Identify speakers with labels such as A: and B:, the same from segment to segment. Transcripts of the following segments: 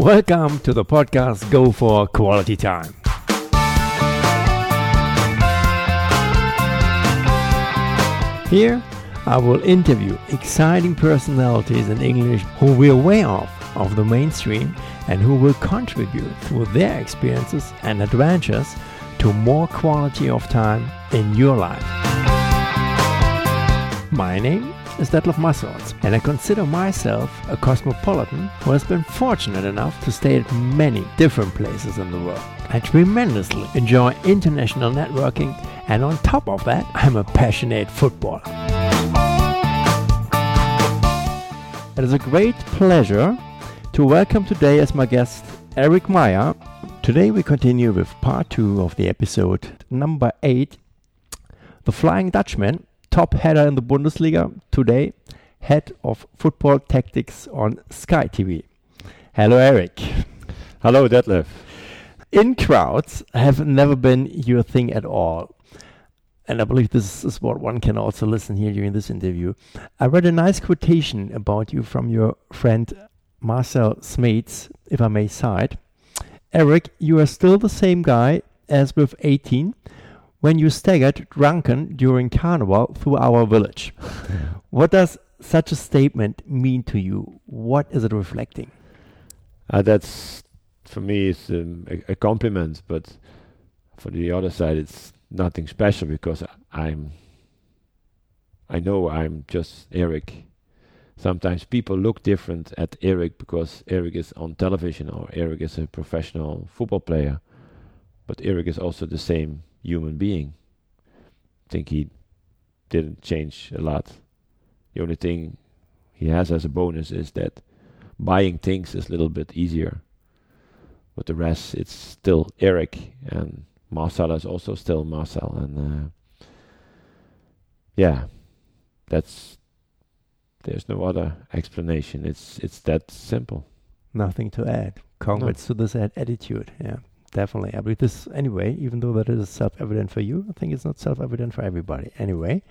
A: Welcome to the podcast Go for Quality Time. Here, I will interview exciting personalities in English who will way off of the mainstream and who will contribute through their experiences and adventures to more quality of time in your life. My name is Detlef Massorts, and I consider myself a cosmopolitan who has been fortunate enough to stay at many different places in the world. I tremendously enjoy international networking, and on top of that, I'm a passionate footballer. It is a great pleasure to welcome today as my guest Erik Meijer. Today we continue with part two of the episode number eight The Flying Dutchman, top header in the Bundesliga, today head of football tactics on Sky TV. Hello, Erik.
B: Hello, Detlef.
A: In crowds have never been your thing at all. And I believe this is what one can also listen here during this interview. I read a nice quotation about you from your friend Marcel Smeets, if I may cite. Erik, you are still the same guy as with 18 when you staggered drunken during carnival through our village. what does such a statement mean to you? What is it reflecting?
B: Uh, that's for me it's um, a, a, compliment, but for the other side it's nothing special because I'm I know I'm just Erik. Sometimes people look different at Erik because Erik is on television or Erik is a professional football player, but Eric is also the same human being. I think he didn't change a lot. The only thing he has as a bonus is that buying things is a little bit easier. But the rest, it's still Erik, and Marcel is also still Marcel, and uh, yeah, that's there's no other explanation. It's it's that simple.
A: Nothing to add. Congrats no. to this attitude. Yeah, definitely. I believe this anyway. Even though that is self-evident for you, I think it's not self-evident for everybody. Anyway,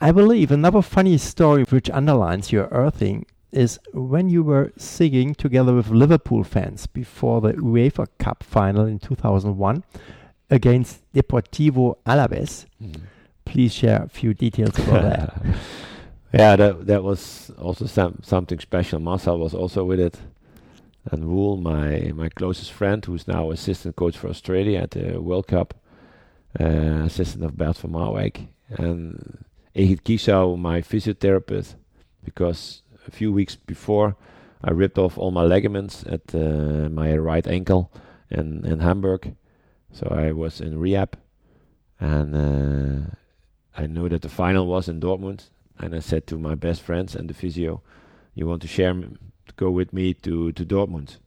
A: I believe another funny story which underlines your earthing is when you were singing together with Liverpool fans before the UEFA Cup final in 2001 against Deportivo Alaves. Mm. Please share a few details about that.
B: Yeah, that that was also some something special. Marcel was also with it, and Roel, my my closest friend, who's now assistant coach for Australia at the World Cup, uh, assistant of Bert van Marwijk, and Egid Kisau, my physiotherapist, because a few weeks before I ripped off all my ligaments at uh, my right ankle in in Hamburg, so I was in rehab, and uh, I knew that the final was in Dortmund, and I said to my best friends and the physio, "You want to share, go with me to to Dortmund?"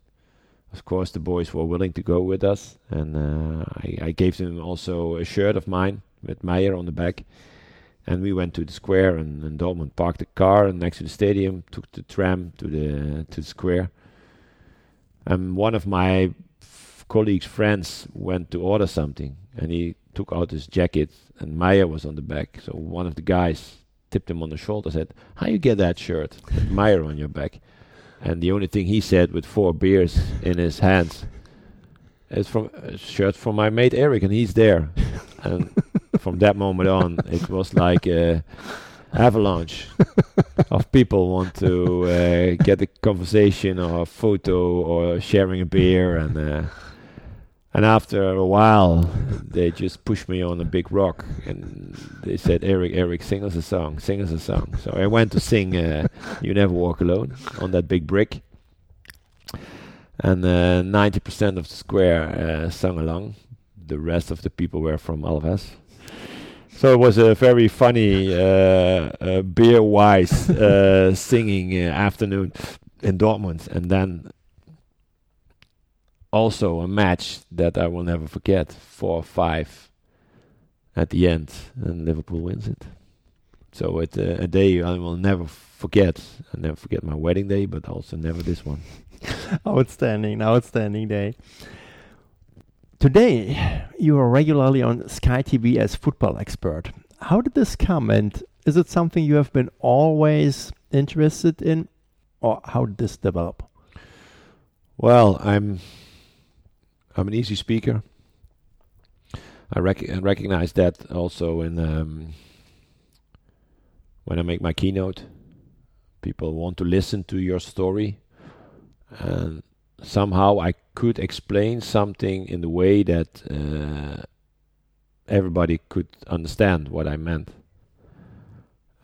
B: Of course, the boys were willing to go with us, and uh, I, I, gave them also a shirt of mine with Meijer on the back. And we went to the square and, and Dortmund parked the car and next to the stadium, took the tram to the to the square. And one of my colleagues' friends went to order something, and he took out his jacket, and Meijer was on the back. So one of the guys tipped him on the shoulder, said, "How you get that shirt, with Meyer on your back?" And the only thing he said, with four beers in his hands, is from a shirt from my mate Erik, and he's there. and from that moment on, it was like a avalanche of people want to uh, get a conversation or a photo or sharing a beer and. Uh, and after a while, they just pushed me on a big rock and they said, Erik, Erik, sing us a song, sing us a song. So I went to sing uh, You Never Walk Alone on that big brick. And uh, 90% of the square uh, sung along. The rest of the people were from Alaves. So it was a very funny, uh, uh, beer wise uh, singing afternoon in Dortmund. And then also a match that I will never forget. Four five at the end, and Liverpool wins it. So it's uh, a day I will never forget. I never forget my wedding day, but also never this one.
A: outstanding, outstanding day. Today, you are regularly on Sky TV as football expert. How did this come, and is it something you have been always interested in, or how did this develop?
B: Well, I'm I'm an easy speaker. I, rec- recognize that also in um, when I make my keynote. People want to listen to your story, and somehow I could explain something in the way that uh, everybody could understand what I meant.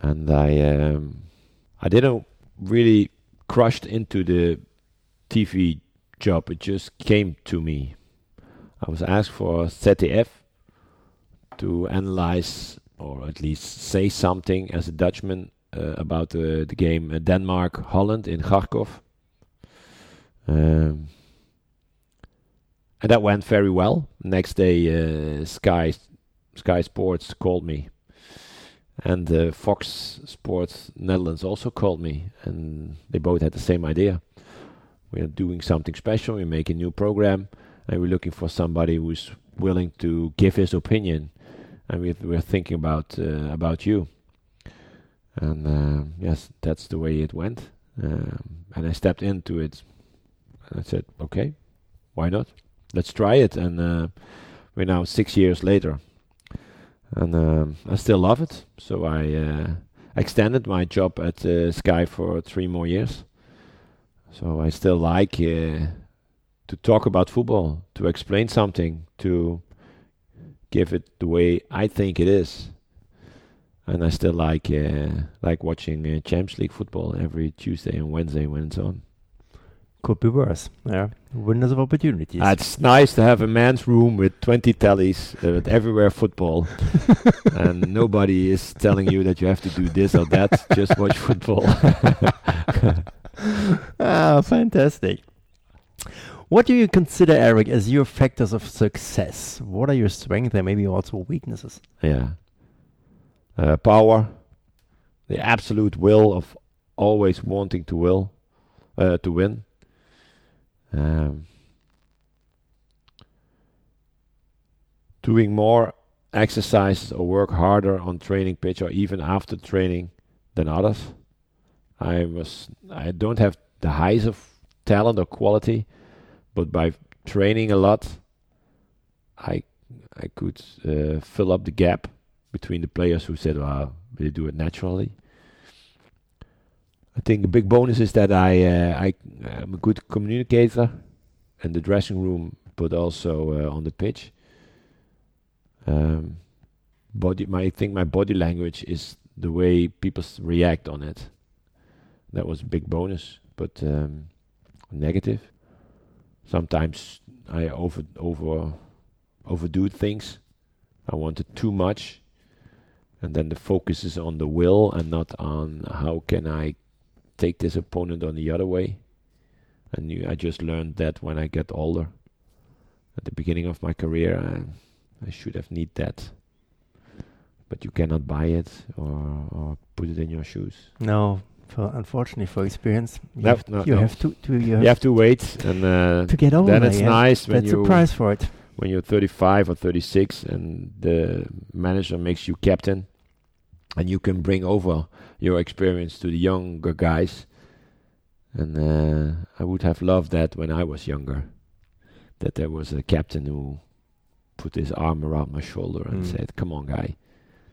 B: And I um, I didn't really crushed into the TV job. It just came to me. I was asked for ZDF to analyze or at least say something as a Dutchman uh, about the, the game uh, Denmark Holland in Kharkov. Um, and that went very well. Next day, uh, Sky Sky Sports called me, and uh, Fox Sports Netherlands also called me, and they both had the same idea. We are doing something special. We're making a new program, and we're looking for somebody who's willing to give his opinion. And we're, we're thinking about uh, about you. And uh, yes, that's the way it went. Um, and I stepped into it. And I said, okay, why not? Let's try it. And uh, we're now six years later and um, I still love it. So I uh, extended my job at uh, Sky for three more years. So I still like uh, to talk about football, to explain something, to give it the way I think it is. And I still like uh, like watching uh, Champions League football every Tuesday and Wednesday when it's on
A: could be worse. Yeah, windows of opportunities.
B: Uh, it's nice to have a man's room with 20 tellies, uh, with everywhere football, and nobody is telling you that you have to do this or that. Just watch football.
A: ah, fantastic. What do you consider, Erik, as your factors of success? What are your strengths and maybe also weaknesses?
B: Yeah. Uh, power, the absolute will of always wanting to will, uh, to win um, doing more exercises or work harder on training pitch or even after training than others. I was I don't have the highs of talent or quality, but by training a lot, I I could uh, fill up the gap between the players who said, "Well, they do it naturally," I think a big bonus is that I uh, I am a good communicator in the dressing room, but also uh, on the pitch. Um, body, my I think my body language is the way people react on it. That was a big bonus, but um, negative. Sometimes I over over overdo things. I wanted too much, and then the focus is on the will and not on how can I take this opponent on the other way. And you, I just learned that when I get older. At the beginning of my career, I, I should have need that. But you cannot buy it or, or put it in your shoes.
A: No, for unfortunately for experience, you,
B: no,
A: have,
B: no,
A: you
B: no.
A: have to, to you have,
B: you have to wait and uh,
A: to get over.
B: Then it's
A: yeah.
B: nice when
A: That's
B: you
A: a price for it.
B: when you're 35 or 36 and the manager makes you captain and you can bring over your experience to the younger guys. And uh, I would have loved that when I was younger, that there was a captain who put his arm around my shoulder and
A: Mm.
B: said, "Come on, guy,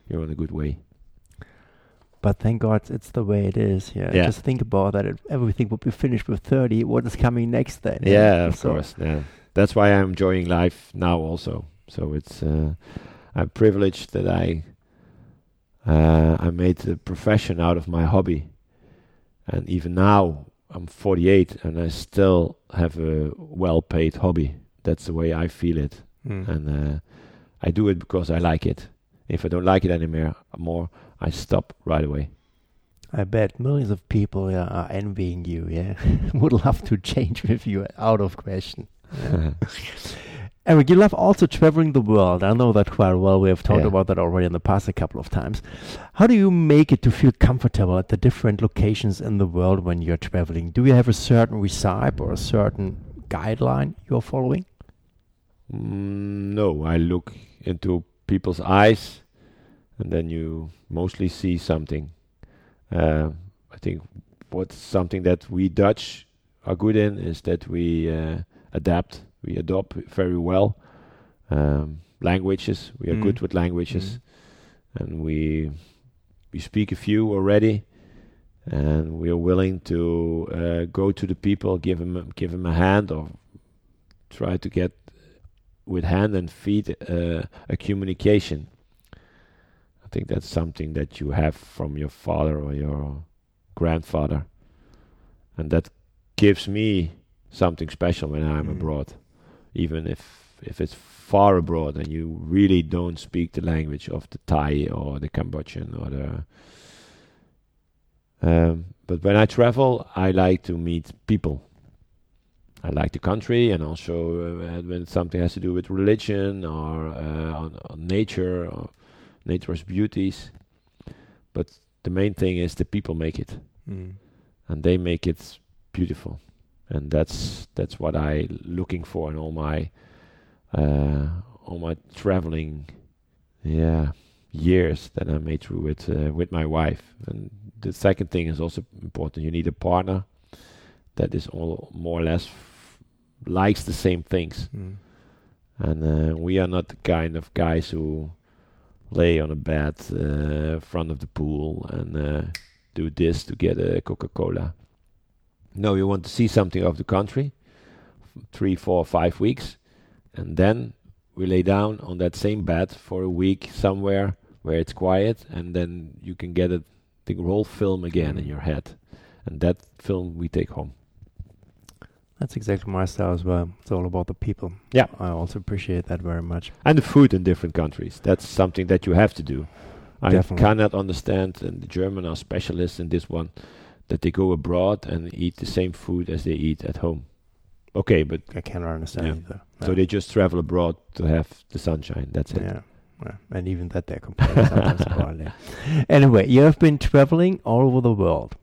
B: you're on a good way."
A: But thank God it's the way it is. Yeah.
B: Yeah.
A: Just think about that. Everything would be finished with 30. What is coming next then?
B: Yeah, of
A: So-
B: course. Yeah, that's why I'm enjoying life now also. So it's uh, I'm privileged that I uh, I made a profession out of my hobby, and even now I'm 48 and I still have a well-paid hobby. That's the way I feel it,
A: Mm.
B: and uh, I do it because I like it. If I don't like it anymore, more I stop right away.
A: I bet millions of people yeah, are envying you. Yeah, would love to change with you. Out of question. Erik, you love also traveling the world. I know that quite well. We have talked
B: Yeah.
A: about that already in the past a couple of times. How do you make it to feel comfortable at the different locations in the world when you're traveling? Do you have a certain recipe or a certain guideline you're following?
B: Mm, no, I look into people's eyes, and then you mostly see something. Uh, I think what's something that we Dutch are good in is that we uh, adapt, we adopt very well. Um, languages, we are
A: Mm.
B: good with languages,
A: Mm.
B: and we we speak a few already, and we are willing to uh, go to the people, give them give them a hand, or try to get with hand and feet uh, a communication. I think that's something that you have from your father or your grandfather, and that gives me something special when I'm
A: Mm.
B: abroad, even if if it's far abroad and you really don't speak the language of the Thai or the Cambodian or the. Um, but when I travel, I like to meet people. I like the country, and also uh, when something has to do with religion or uh, on, on nature or nature's beauties. But the main thing is the people make it,
A: Mm.
B: and they make it beautiful, and that's that's what I looking for in all my uh, all my traveling, yeah, years that I made through with uh, with my wife. And the second thing is also important. You need a partner that is all more or less f- likes the same things.
A: Mm.
B: And uh, we are not the kind of guys who lay on a bed uh, front of the pool and uh, do this to get a Coca-Cola. No, you want to see something of the country, three, four, five weeks, and then we lay down on that same bed for a week somewhere where it's quiet, and then you can get it, the whole film again in your head, and that film we take home.
A: That's exactly my style as well. It's all about the people.
B: Yeah.
A: I also appreciate that very much.
B: and the food in different countries. That's something that you have to do. I cannot understand, and the German are specialists in this one, that they go abroad and eat the same food as they eat at home. Okay, but
A: I cannot understand
B: Yeah.
A: either.
B: so they just travel abroad to have the sunshine. That's it.
A: Yeah. yeah. And even that they're complaining sometimes. Anyway, you have been traveling all over the world.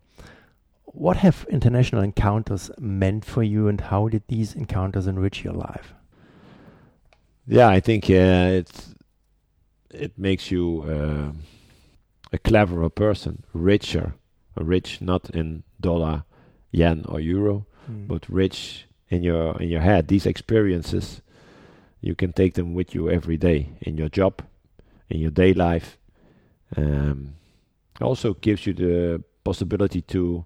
A: What have international encounters meant for you, and how did these encounters enrich your life?
B: Yeah, I think uh, it's it makes you uh, a cleverer person, richer, rich not in dollar, yen or euro,
A: Mm.
B: but rich in your in your head. These experiences, you can take them with you every day in your job, in your day life. Um, also gives you the possibility to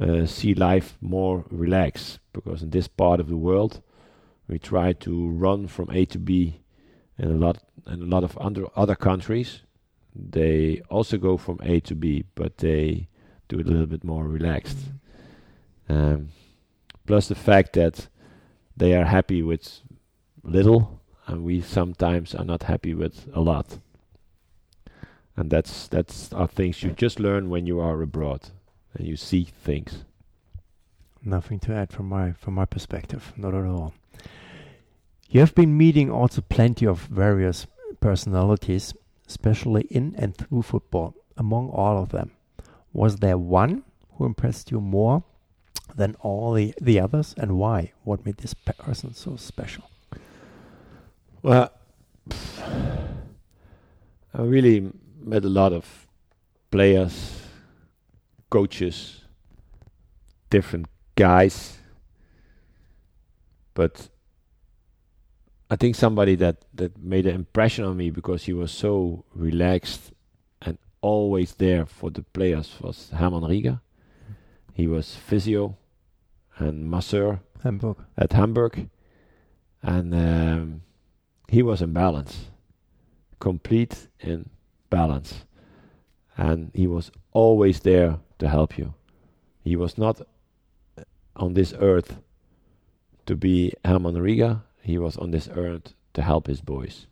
B: uh, see life more relaxed because in this part of the world, we try to run from A to B, and a lot and a lot of under other countries, they also go from A to B, but they do it a little bit more relaxed. Um, plus the fact that they are happy with little, and we sometimes are not happy with a lot. And that's that's are things you just learn when you are abroad and you see things.
A: Nothing to add from my from my perspective, not at all. You have been meeting also plenty of various personalities, especially in and through football. Among all of them, was there one who impressed you more than all the, the others, and why? What made this person so special?
B: Well, I really met a lot of players, coaches, different guys. But I think somebody that, that made an impression on me because he was so relaxed and always there for the players was Hermann Rieger. He was physio and masseur
A: Hamburg.
B: at Hamburg, and um, he was in balance, complete in balance, and he was always there to help you. He was not on this earth to be Hermann Rieger. He was on this earth to help his boys,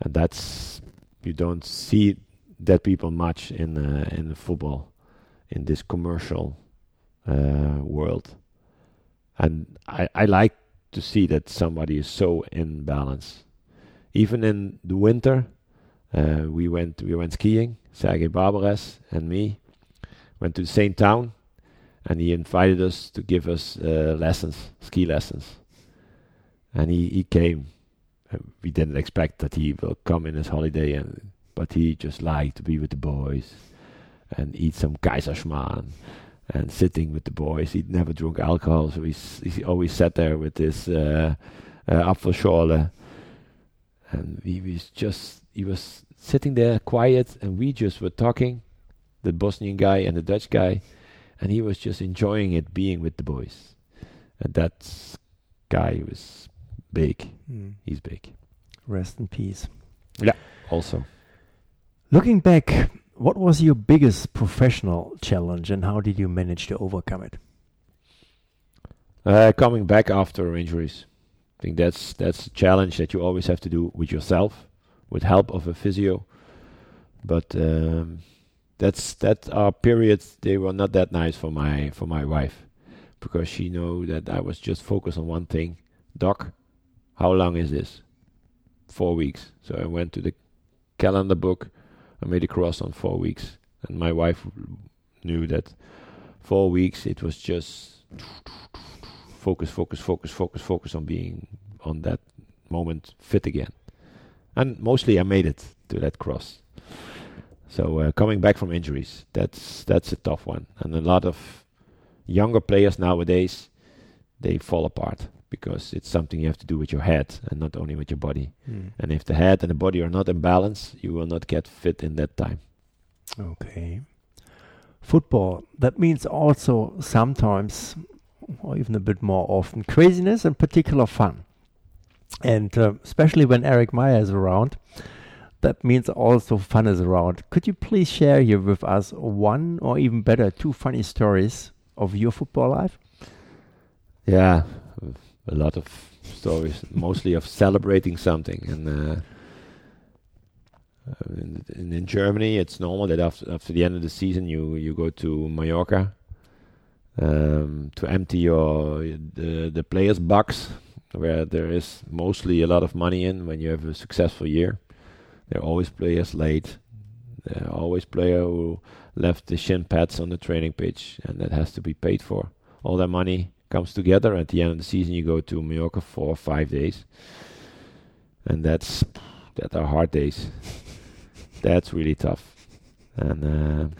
B: and that's you don't see that people much in uh, in football, in this commercial uh, world and I, I like to see that somebody is so in balance. Even in the winter, uh, we went we went skiing. Sergej Barbarez and me went to the same town, and he invited us to give us uh, lessons, ski lessons. And he, he came. Uh, we didn't expect that he will come in his holiday, and but he just liked to be with the boys and eat some Kaiserschmarrn and sitting with the boys. He'd never drunk alcohol, so he's, he always sat there with this uh, uh, Apfelschorle. And he was just, he was sitting there quiet, and we just were talking, the Bosnian guy and the Dutch guy, and he was just enjoying it being with the boys. And that guy was big.
A: Mm.
B: He's big.
A: Rest in peace. Yeah.
B: Also,
A: Looking back, what was your biggest professional challenge and how did you manage to overcome it?
B: uh, coming back after injuries, I think that's that's a challenge that you always have to do with yourself, with help of a physio. But um, that's that uh, are periods they were not that nice for my for my wife, because she know that I was just focused on one thing. Doc, how long is this? Four weeks. So I went to the calendar book. I made a cross on four weeks, and my wife knew that four weeks it was just focus, focus, focus, focus, focus on being on that moment fit again. And mostly I made it to that cross. So uh, coming back from injuries, that's that's a tough one, and a lot of younger players nowadays they fall apart because it's something you have to do with your head and not only with your body.
A: Mm.
B: And if the head and the body are not in balance, you will not get fit in that time.
A: Okay. Football, that means also sometimes, or even a bit more often, craziness and particular fun. And uh, especially when Erik Meijer is around, that means also fun is around. Could you please share here with us one or even better, two funny stories of your football life?
B: Yeah, a lot of stories, mostly of celebrating something. And uh, uh, in, in, Germany, it's normal that after after the end of the season, you you go to Mallorca um, to empty your the the players' box, where there is mostly a lot of money in when you have a successful year. There are always players late. There are always player who left the shin pads on the training pitch, and that has to be paid for. All that money comes together at the end of the season. You go to Mallorca for five days, and that's that are hard days. that's really tough, and uh,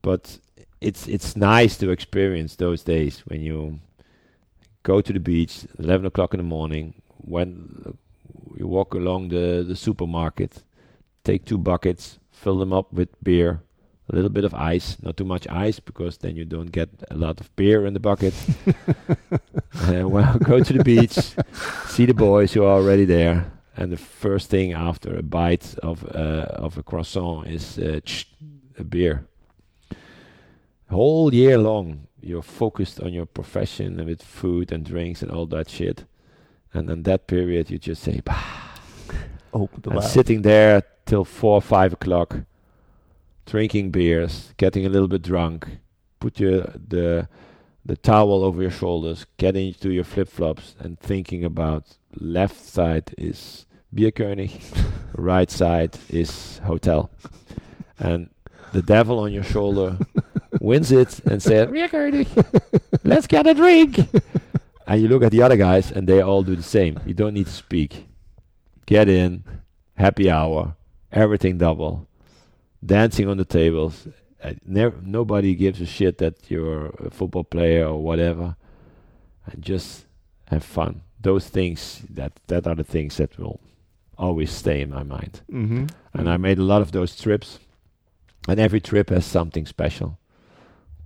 B: but it's it's nice to experience those days when you go to the beach, eleven o'clock in the morning, when you walk along the the supermarket, take two buckets, fill them up with beer, a little bit of ice, not too much ice because then you don't get a lot of beer in the bucket. and well, go to the beach, see the boys who are already there, and the first thing after a bite of uh, of a croissant is uh, a beer. Whole year long, you're focused on your profession and with food and drinks and all that shit, and in that period, you just say, bah.
A: Open the
B: and sitting there till four or five o'clock drinking beers getting a little bit drunk put your the the towel over your shoulders get into your flip-flops and thinking about left side is Bierkönig right side is hotel. And the devil on your shoulder wins it and says Bierkönig let's get a drink and you look at the other guys and they all do the same you don't need to speak get in, happy hour, everything double, dancing on the tables. Uh, never, nobody gives a shit that you're a football player or whatever, and just have fun. Those things that that are the things that will always stay in my mind.
A: Mm-hmm.
B: And I made a lot of those trips, and every trip has something special.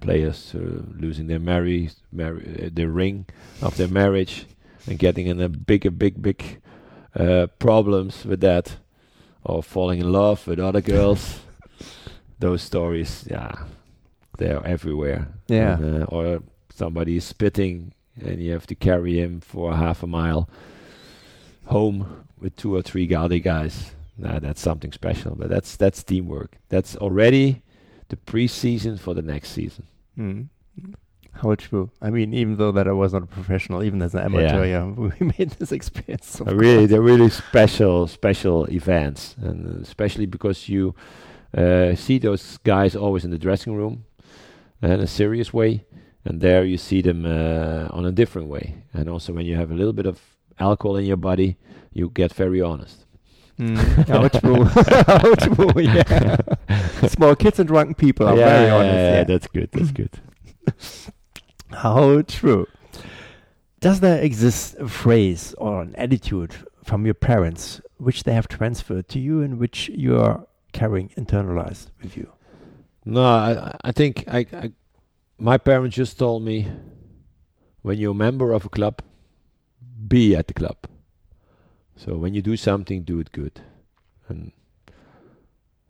B: Players uh, losing their marry, marry uh, the ring of their marriage, and getting in a big, a big, big uh, problems with that, or falling in love with other girls. Those stories, yeah, they're everywhere.
A: Yeah.
B: And, uh, or somebody is spitting, and you have to carry him for half a mile home with two or three Gaudi guys. Nah, that's something special. But that's that's teamwork. That's already the pre-season for the next season.
A: Mm. How true. I mean, even though that I was not a professional, even as an amateur, yeah, we made this experience.
B: Uh, really,
A: course.
B: they're really special, special events, and uh, especially because you uh, see those guys always in the dressing room in a serious way, and there you see them uh, on a different way. And also, when you have a little bit of alcohol in your body, you get very honest.
A: Mm, how true. how true, yeah. Small kids and drunken people are
B: yeah,
A: very
B: yeah,
A: honest.
B: yeah,
A: Yeah,
B: that's good. That's good.
A: How true. Does there exist a phrase or an attitude from your parents which they have transferred to you and which you are carrying internalized with you?
B: No, I, I think I, I, my parents just told me, when you're a member of a club, be at the club. So when you do something, do it good. And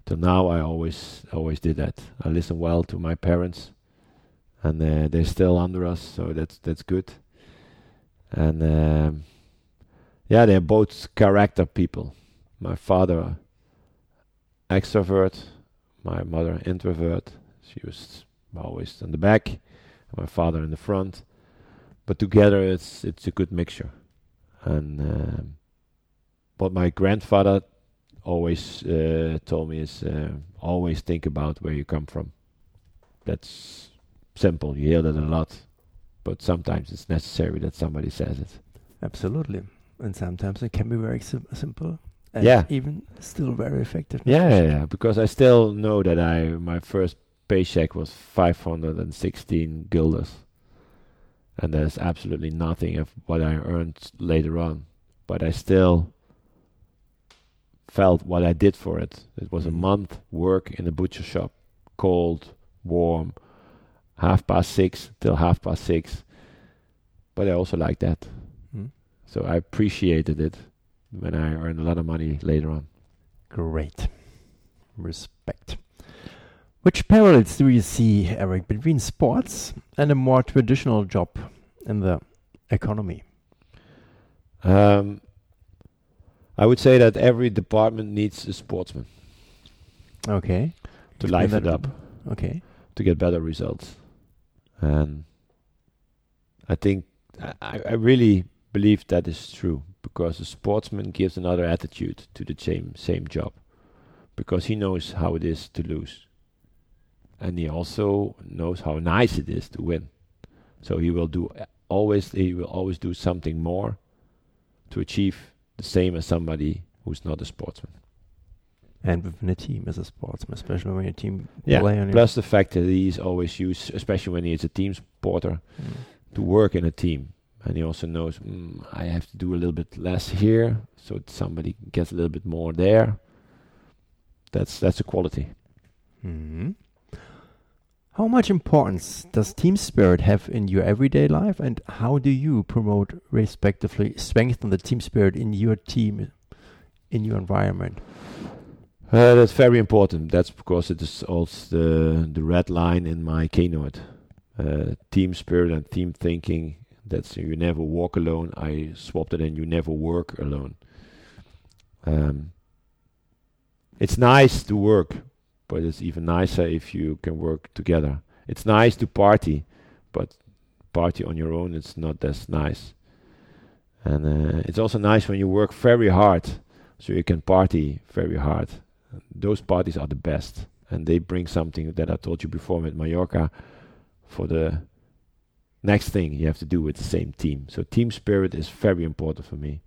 B: till now, I always always did that. I listen well to my parents, and uh, they're still under us, so that's that's good. And um, yeah, they're both character people. My father, extrovert, my mother introvert. She was always in the back, my father in the front. But together, it's it's a good mixture. And um, what my grandfather always uh, told me is uh, always think about where you come from. That's simple. You hear that a lot, but sometimes it's necessary that somebody says it.
A: Absolutely. And sometimes it can be very sim- simple. And
B: Yeah.
A: Even still very effective.
B: Yeah, yeah, yeah, because I still know that I my first paycheck was 516 guilders. And there's absolutely nothing of what I earned later on. But I still felt what I did for it. It was a
A: Mhm.
B: month work in a butcher shop, cold, warm, half past six till half past six. But I also liked that.
A: Mm.
B: So I appreciated it when I earned a lot of money later on.
A: Great. Respect. Which parallels do you see, Erik, between sports and a more traditional job in the economy?
B: Um, I would say that every department needs a sportsman
A: Okay.
B: to
A: Explain
B: liven it up.
A: Okay.
B: to get better results. And I think I, I really believe that is true because a sportsman gives another attitude to the same same job because he knows how it is to lose, and he also knows how nice it is to win. So he will do always he will always do something more to achieve the same as somebody who's not a sportsman.
A: And within a team as a sportsman, especially when your team
B: Yeah.
A: play on
B: Plus the fact that he's always used, especially when he is a team supporter,
A: Mm.
B: to work in a team. And he also knows mm, I have to do a little bit less here, so somebody gets a little bit more there. That's that's a quality.
A: Mhm. How much importance does team spirit have in your everyday life, and how do you promote, respectively, strengthen the team spirit in your team, in your environment?
B: Uh, that's very important. That's because it is also the the red line in my keynote. Uh, team spirit and team thinking. That's you never walk alone. I swapped it and you never work alone. Um, it's nice to work, but it's even nicer if you can work together. It's nice to party, but party on your own it's not as nice. And uh, it's also nice when you work very hard, so you can party very hard. Those parties are the best, and they bring something that I told you before with Mallorca. For the next thing you have to do with the same team. So team spirit is very important for me.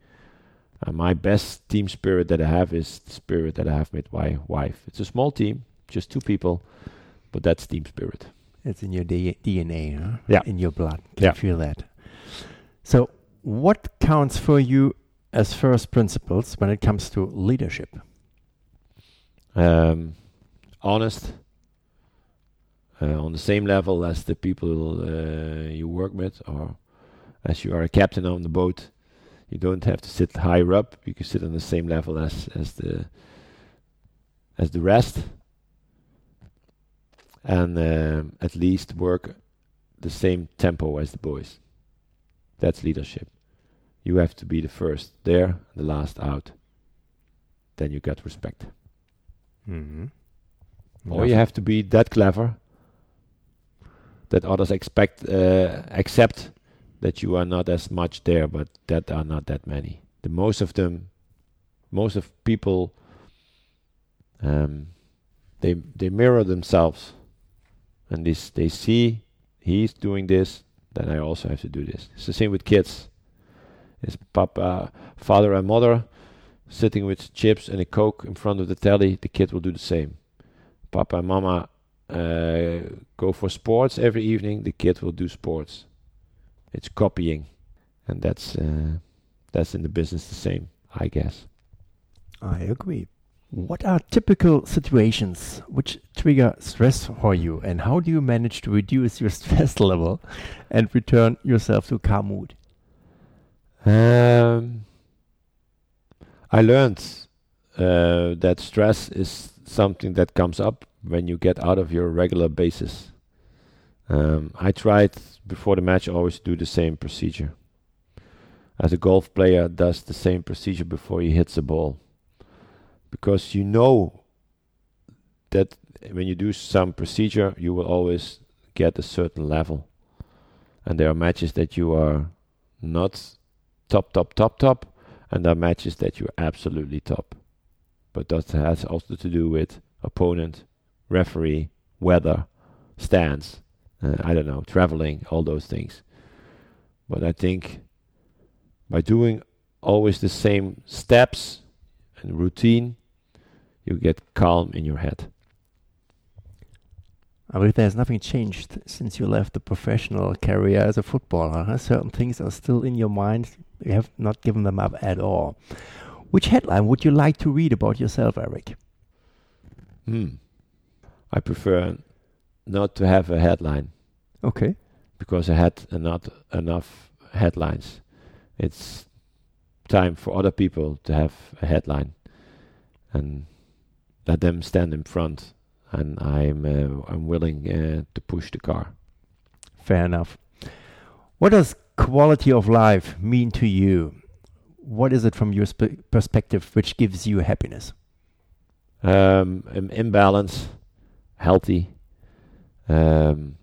B: And my best team spirit that I have is the spirit that I have with my wife. It's a small team, just two people, but that's team spirit.
A: It's in your D- DNA, huh?
B: Yeah.
A: in your blood. Can
B: Yeah.
A: feel that. So, what counts for you as first principles when it comes to leadership?
B: um, honest, uh, on the same level as the people uh, you work with, or as you are a captain on the boat. You don't have to sit higher up. You can sit on the same level as as the as the rest, and um, at least work the same tempo as the boys. That's leadership. You have to be the first there, the last out. Then you get respect.
A: Mm-hmm.
B: Or you have to be that clever that others expect uh, accept that you are not as much there, but that are not that many. The most of them, most of people, um, they they mirror themselves, and this they see he's doing this, then I also have to do this. It's the same with kids. It's papa, father, and mother sitting with chips and a coke in front of the telly, the kid will do the same. Papa and Mama uh, go for sports every evening, the kid will do sports. It's copying, and that's uh, that's in the business the same, I guess.
A: I agree. What are typical situations which trigger stress for you, and how do you manage to reduce your stress level and return yourself to calm mood?
B: Um, I learned uh, that stress is something that comes up when you get out of your regular basis. Um, I tried before the match always do the same procedure. As a golf player does the same procedure before he hits a ball. Because you know that when you do some procedure, you will always get a certain level. And there are matches that you are not top, top, top, top, and there are matches that you're absolutely top. But that has also to do with opponent, referee, weather, stance, uh, I don't know, traveling, all those things. But I think by doing always the same steps and routine, you get calm in your head.
A: I believe there's nothing changed since you left the professional career as a footballer. Huh? Certain things are still in your mind. You have not given them up at all. Which headline would you like to read about yourself, Erik?
B: Hmm. I prefer not to have a headline.
A: Okay.
B: Because I had not enough headlines. It's time for other people to have a headline, and let them stand in front. And I'm uh, I'm willing uh, to push the car.
A: Fair enough. What does quality of life mean to you? What is it from your perspective which gives you happiness?
B: Um, imbalance, healthy, um,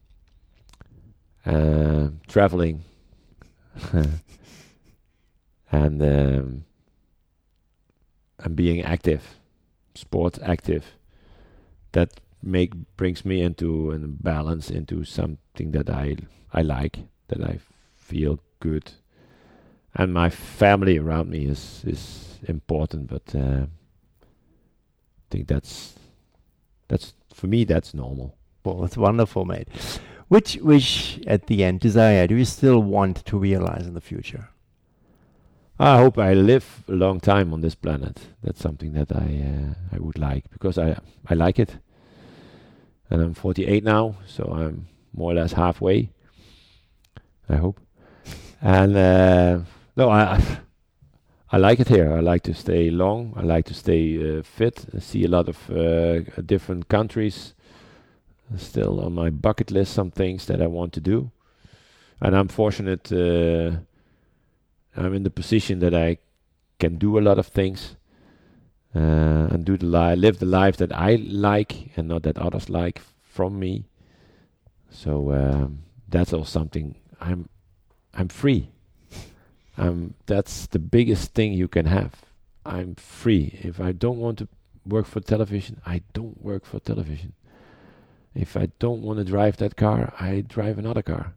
B: uh, traveling, and um, and being active, sports active. That make brings me into a balance into something that I I like, that I feel good, and my family around me is is important. But uh, I think that's that's for me that's normal.
A: Well, that's wonderful, mate. Which wish at the end, desire, do you still want to realize in the future?
B: I hope I live a long time on this planet. That's something that I uh, I would like because I I like it, and I'm 48 now, so I'm more or less halfway. I hope, and uh, no, I I like it here. I like to stay long. I like to stay uh, fit. I see a lot of uh, different countries still on my bucket list some things that I want to do, and I'm fortunate. I'm in the position that I can do a lot of things uh, and do the li- live the life that I like and not that others like from me. So um, that's all something I'm. I'm free. Um, that's the biggest thing you can have. I'm free. If I don't want to work for television, I don't work for television. If I don't want to drive that car, I drive another car.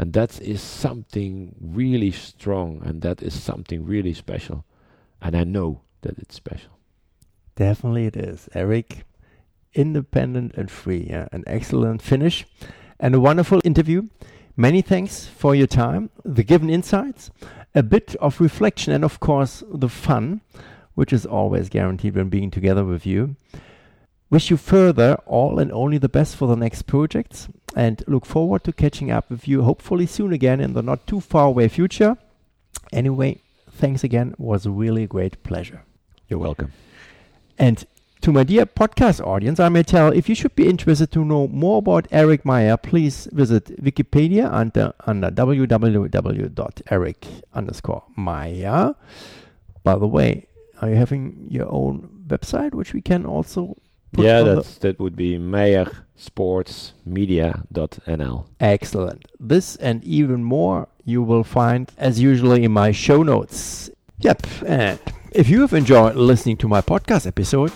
B: And that is something really strong and that is something really special. And I know that it's special.
A: Definitely it is. Erik, independent and free. Yeah? An excellent finish and a wonderful interview. Many thanks for your time, the given insights, a bit of reflection, and of course, the fun, which is always guaranteed when being together with you. Wish you further all and only the best for the next projects and look forward to catching up with you hopefully soon again in the not too far away future. Anyway, thanks again. It was a really great pleasure.
B: You're welcome.
A: And to my dear podcast audience, I may tell if you should be interested to know more about Erik Meijer, please visit Wikipedia under, under www.erik underscore Meijer. By the way, are you having your own website, which we can also
B: yeah, that's, that would be meiersportsmedia.nl.
A: Excellent. This and even more you will find as usually in my show notes. Yep, and if you have enjoyed listening to my podcast episode,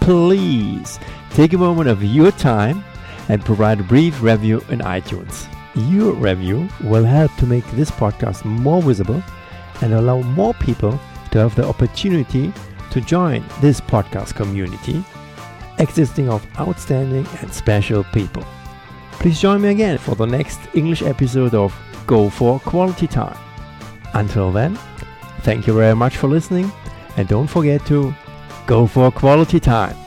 A: please take a moment of your time and provide a brief review in iTunes. Your review will help to make this podcast more visible and allow more people to have the opportunity to join this podcast community existing of outstanding and special people. Please join me again for the next English episode of Go for Quality Time. Until then, thank you very much for listening and don't forget to go for quality time.